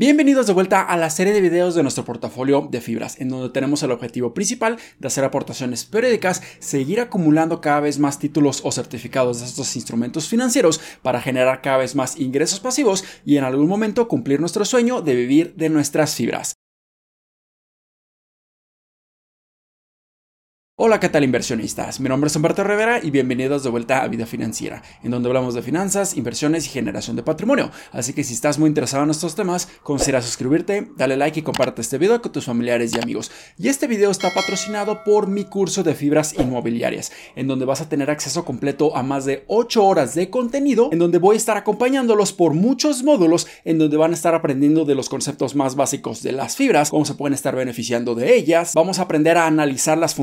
Bienvenidos de vuelta a la serie de videos de nuestro portafolio de fibras, en donde tenemos el objetivo principal de hacer aportaciones periódicas, seguir acumulando cada vez más títulos o certificados de estos instrumentos financieros para generar cada vez más ingresos pasivos y en algún momento cumplir nuestro sueño de vivir de nuestras fibras. Hola, ¿qué tal inversionistas? Mi nombre es Humberto Rivera y bienvenidos de vuelta a Vida Financiera, en donde hablamos de finanzas, inversiones y generación de patrimonio. Así que si estás muy interesado en estos temas, considera suscribirte, dale like y comparte este video con tus familiares y amigos. Y este video está patrocinado por mi curso de fibras inmobiliarias, en donde vas a tener acceso completo a más de 8 horas de contenido, en donde voy a estar acompañándolos por muchos módulos, en donde van a estar aprendiendo de los conceptos más básicos de las fibras, cómo se pueden estar beneficiando de ellas, vamos a aprender a analizarlas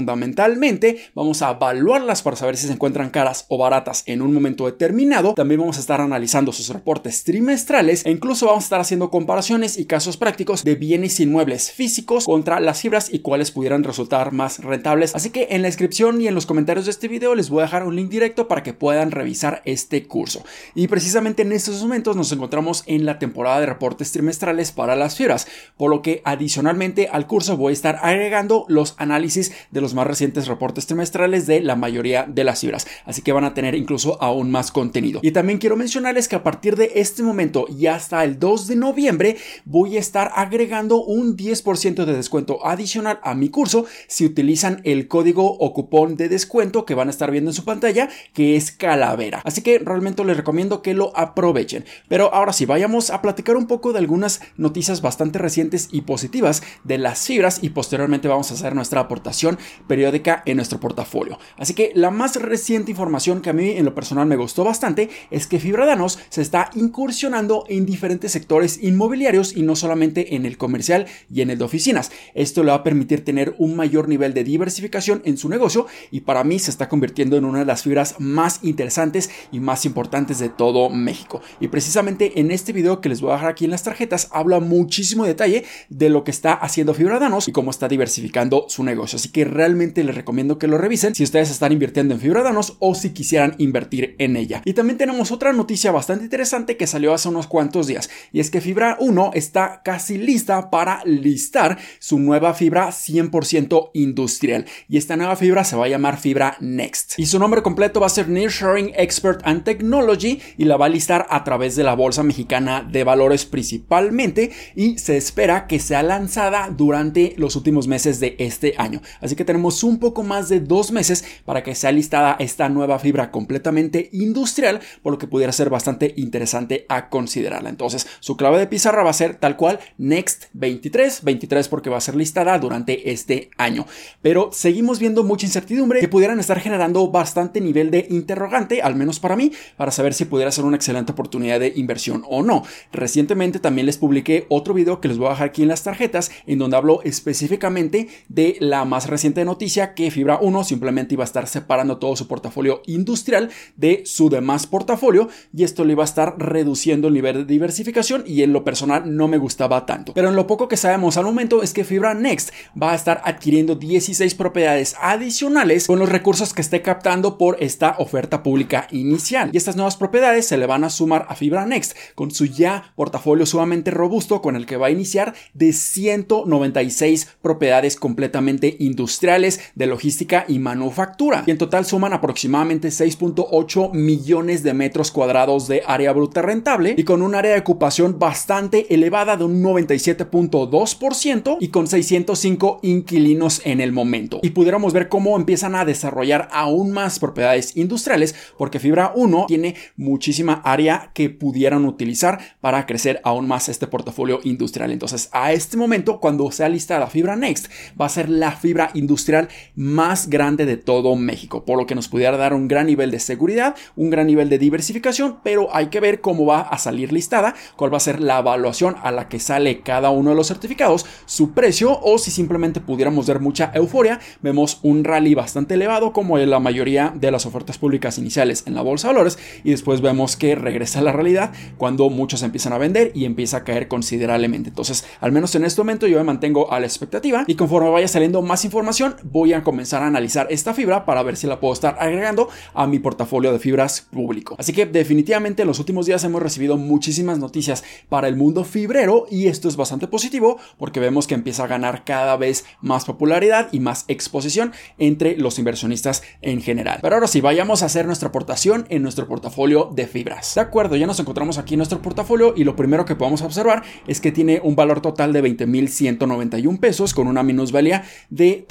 vamos a evaluarlas para saber si se encuentran caras o baratas en un momento determinado. También vamos a estar analizando sus reportes trimestrales e incluso vamos a estar haciendo comparaciones y casos prácticos de bienes inmuebles físicos contra las fibras y cuáles pudieran resultar más rentables. Así que en la descripción y en los comentarios de este video les voy a dejar un link directo para que puedan revisar este curso. Y precisamente en estos momentos nos encontramos en la temporada de reportes trimestrales para las fibras, por lo que adicionalmente al curso voy a estar agregando los análisis de los más recientes reportes trimestrales de la mayoría de las fibras, así que van a tener incluso aún más contenido. Y también quiero mencionarles que a partir de este momento y hasta el 2 de noviembre voy a estar agregando un 10% de descuento adicional a mi curso si utilizan el código o cupón de descuento que van a estar viendo en su pantalla, que es calavera. Así que realmente les recomiendo que lo aprovechen. Pero ahora sí, vayamos a platicar un poco de algunas noticias bastante recientes y positivas de las fibras y posteriormente vamos a hacer nuestra aportación periódica en nuestro portafolio. Así que la más reciente información que a mí en lo personal me gustó bastante es que Fibradanos se está incursionando en diferentes sectores inmobiliarios y no solamente en el comercial y en el de oficinas. Esto le va a permitir tener un mayor nivel de diversificación en su negocio y para mí se está convirtiendo en una de las fibras más interesantes y más importantes de todo México. Y precisamente en este video que les voy a dejar aquí en las tarjetas habla muchísimo detalle de lo que está haciendo Fibradanos y cómo está diversificando su negocio. Así que realmente les recomiendo que lo revisen si ustedes están invirtiendo en Fibradanos o si quisieran invertir en ella. Y también tenemos otra noticia bastante interesante que salió hace unos cuantos días y es que Fibra 1 está casi lista para listar su nueva fibra 100% industrial y esta nueva fibra se va a llamar Fibra Next y su nombre completo va a ser Nearshoring Expert and Technology y la va a listar a través de la Bolsa Mexicana de Valores principalmente y se espera que sea lanzada durante los últimos meses de este año. Así que tenemos un poco más de dos meses para que sea listada esta nueva fibra completamente industrial, por lo que pudiera ser bastante interesante a considerarla. Entonces, su clave de pizarra va a ser tal cual Next 23, 23 porque va a ser listada durante este año. Pero seguimos viendo mucha incertidumbre que pudieran estar generando bastante nivel de interrogante, al menos para mí, para saber si pudiera ser una excelente oportunidad de inversión o no. Recientemente también les publiqué otro video que les voy a dejar aquí en las tarjetas, en donde hablo específicamente de la más reciente noticia que Fibra 1 simplemente iba a estar separando todo su portafolio industrial de su demás portafolio y esto le iba a estar reduciendo el nivel de diversificación y en lo personal no me gustaba tanto. Pero en lo poco que sabemos al momento es que Fibra Next va a estar adquiriendo 16 propiedades adicionales con los recursos que esté captando por esta oferta pública inicial. Y estas nuevas propiedades se le van a sumar a Fibra Next con su ya portafolio sumamente robusto con el que va a iniciar de 196 propiedades completamente industriales de logística y manufactura. Y en total suman aproximadamente 6.8 millones de metros cuadrados de área bruta rentable y con un área de ocupación bastante elevada de un 97.2% y con 605 inquilinos en el momento. Y pudiéramos ver cómo empiezan a desarrollar aún más propiedades industriales porque Fibra 1 tiene muchísima área que pudieran utilizar para crecer aún más este portafolio industrial. Entonces, a este momento, cuando sea listada Fibra Next, va a ser la fibra industrial más grande de todo México, por lo que nos pudiera dar un gran nivel de seguridad, un gran nivel de diversificación, pero hay que ver cómo va a salir listada, cuál va a ser la evaluación a la que sale cada uno de los certificados, su precio o si simplemente pudiéramos ver mucha euforia, vemos un rally bastante elevado como en la mayoría de las ofertas públicas iniciales en la bolsa de valores y después vemos que regresa a la realidad cuando muchos empiezan a vender y empieza a caer considerablemente. Entonces, al menos en este momento yo me mantengo a la expectativa y conforme vaya saliendo más información voy a comenzar a analizar esta fibra para ver si la puedo estar agregando a mi portafolio de fibras público. Así que definitivamente en los últimos días hemos recibido muchísimas noticias para el mundo fibrero y esto es bastante positivo porque vemos que empieza a ganar cada vez más popularidad y más exposición entre los inversionistas en general. Pero ahora sí, vayamos a hacer nuestra aportación en nuestro portafolio de fibras. De acuerdo, ya nos encontramos aquí en nuestro portafolio y lo primero que podemos observar es que tiene un valor total de 20.191 pesos con una minusvalía de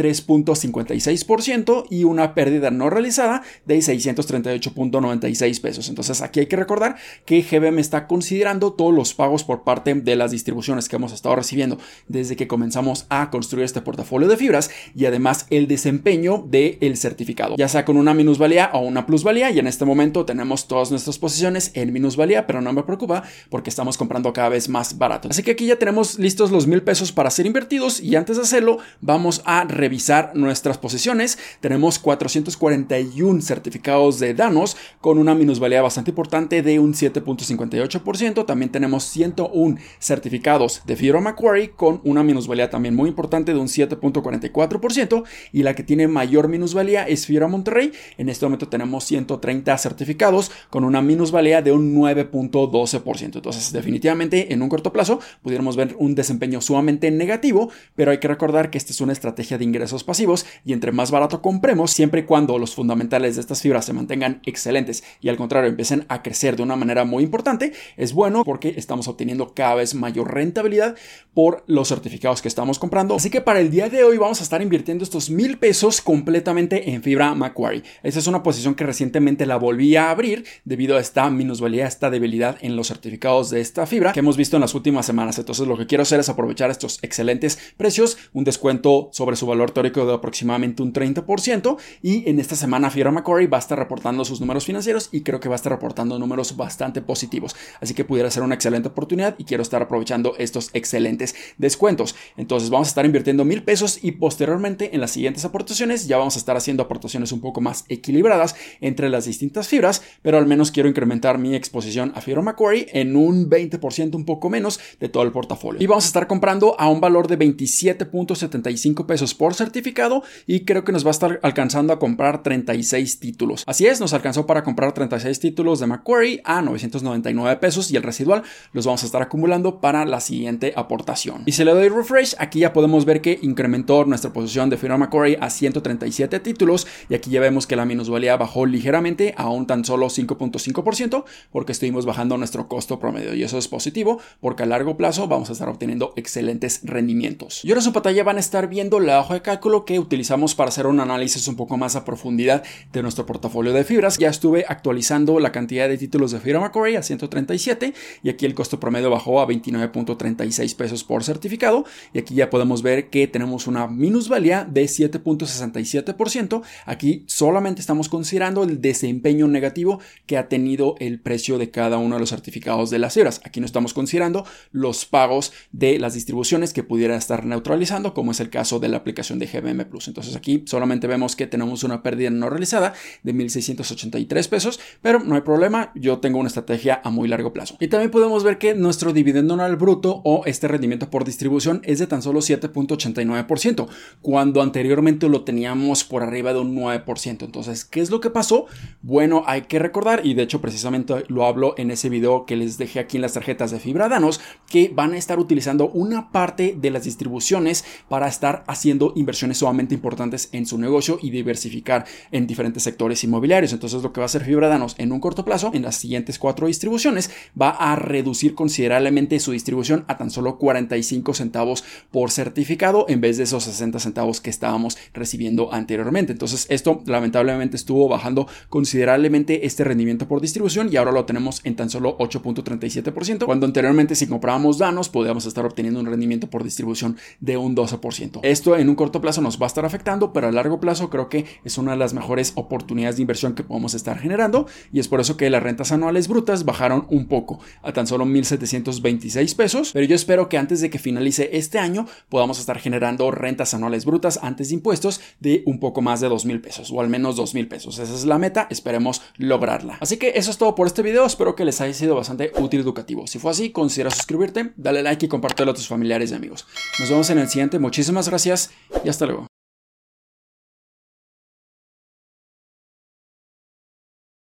3.56% y una pérdida no realizada de 638.96 pesos. Entonces aquí hay que recordar que GBM está considerando todos los pagos por parte de las distribuciones que hemos estado recibiendo desde que comenzamos a construir este portafolio de fibras y además el desempeño del certificado, ya sea con una minusvalía o una plusvalía y en este momento tenemos todas nuestras posiciones en minusvalía, pero no me preocupa porque estamos comprando cada vez más barato. Así que aquí ya tenemos listos los mil pesos para ser invertidos y antes de hacerlo vamos a revisar nuestras posiciones. Tenemos 441 certificados de danos con una minusvalía bastante importante de un 7.58%. También tenemos 101 certificados de Fibra Macquarie con una minusvalía también muy importante de un 7.44% y la que tiene mayor minusvalía es Fibra Monterrey. En este momento tenemos 130 certificados con una minusvalía de un 9.12%. Entonces definitivamente en un corto plazo pudiéramos ver un desempeño sumamente negativo, pero hay que recordar que esta es una estrategia de ingresos pasivos y entre más barato compremos, siempre y cuando los fundamentales de estas fibras se mantengan excelentes y al contrario empiecen a crecer de una manera muy importante, es bueno porque estamos obteniendo cada vez mayor rentabilidad por los certificados que estamos comprando. Así que para el día de hoy vamos a estar invirtiendo estos mil pesos completamente en fibra Macquarie. Esta es una posición que recientemente la volví a abrir debido a esta minusvalía, esta debilidad en los certificados de esta fibra que hemos visto en las últimas semanas. Entonces lo que quiero hacer es aprovechar estos excelentes precios, un descuento sobre su valor teórico de aproximadamente un 30% y en esta semana Fibra Macquarie va a estar reportando sus números financieros y creo que va a estar reportando números bastante positivos. Así que pudiera ser una excelente oportunidad y quiero estar aprovechando estos excelentes descuentos. Entonces vamos a estar invirtiendo mil pesos y posteriormente en las siguientes aportaciones ya vamos a estar haciendo aportaciones un poco más equilibradas entre las distintas fibras, pero al menos quiero incrementar mi exposición a Fibra Macquarie en un 20% un poco menos de todo el portafolio. Y vamos a estar comprando a un valor de 27.75 pesos por certificado y creo que nos va a estar alcanzando a comprar 36 títulos. Así es, nos alcanzó para comprar 36 títulos de Macquarie a 999 pesos y el residual los vamos a estar acumulando para la siguiente aportación. Y si le doy refresh, aquí ya podemos ver que incrementó nuestra posición de firma Macquarie a 137 títulos y aquí ya vemos que la minusvalía bajó ligeramente a un tan solo 5.5% porque estuvimos bajando nuestro costo promedio y eso es positivo porque a largo plazo vamos a estar obteniendo excelentes rendimientos. Y ahora en su pantalla van a estar viendo la hoja de cálculo que utilizamos para hacer un análisis un poco más a profundidad de nuestro portafolio de fibras. Ya estuve actualizando la cantidad de títulos de fibra Macquarie a 137 y aquí el costo promedio bajó a 29.36 pesos por certificado y aquí ya podemos ver que tenemos una minusvalía de 7.67%. Aquí solamente estamos considerando el desempeño negativo que ha tenido el precio de cada uno de los certificados de las fibras. Aquí no estamos considerando los pagos de las distribuciones que pudiera estar neutralizando, como es el caso de la aplicación de GBM Plus. Entonces aquí solamente vemos que tenemos una pérdida no realizada de 1.683 pesos, pero no hay problema, yo tengo una estrategia a muy largo plazo. Y también podemos ver que nuestro dividendo anual bruto o este rendimiento por distribución es de tan solo 7.89%, cuando anteriormente lo teníamos por arriba de un 9%. Entonces, ¿qué es lo que pasó? Bueno, hay que recordar, y de hecho precisamente lo hablo en ese video que les dejé aquí en las tarjetas de fibra danos, que van a estar utilizando una parte de las distribuciones para estar haciendo inversiones sumamente importantes en su negocio y diversificar en diferentes sectores inmobiliarios. Entonces, lo que va a hacer fibra danos en un corto plazo, en las siguientes cuatro distribuciones, va a reducir considerablemente su distribución a tan solo 45 centavos por certificado en vez de esos 60 centavos que estábamos recibiendo anteriormente. Entonces, esto lamentablemente estuvo bajando considerablemente este rendimiento por distribución y ahora lo tenemos en tan solo 8.37%, cuando anteriormente si comprábamos danos podíamos estar obteniendo un rendimiento por distribución de un 12%. Esto en un corto plazo nos va a afectando, pero a largo plazo creo que es una de las mejores oportunidades de inversión que podemos estar generando y es por eso que las rentas anuales brutas bajaron un poco a tan solo 1.726 pesos, pero yo espero que antes de que finalice este año podamos estar generando rentas anuales brutas antes de impuestos de un poco más de 2.000 pesos o al menos 2.000 pesos. Esa es la meta, esperemos lograrla. Así que eso es todo por este video, espero que les haya sido bastante útil y educativo. Si fue así, considera suscribirte, dale like y compártelo a tus familiares y amigos. Nos vemos en el siguiente, muchísimas gracias y hasta luego.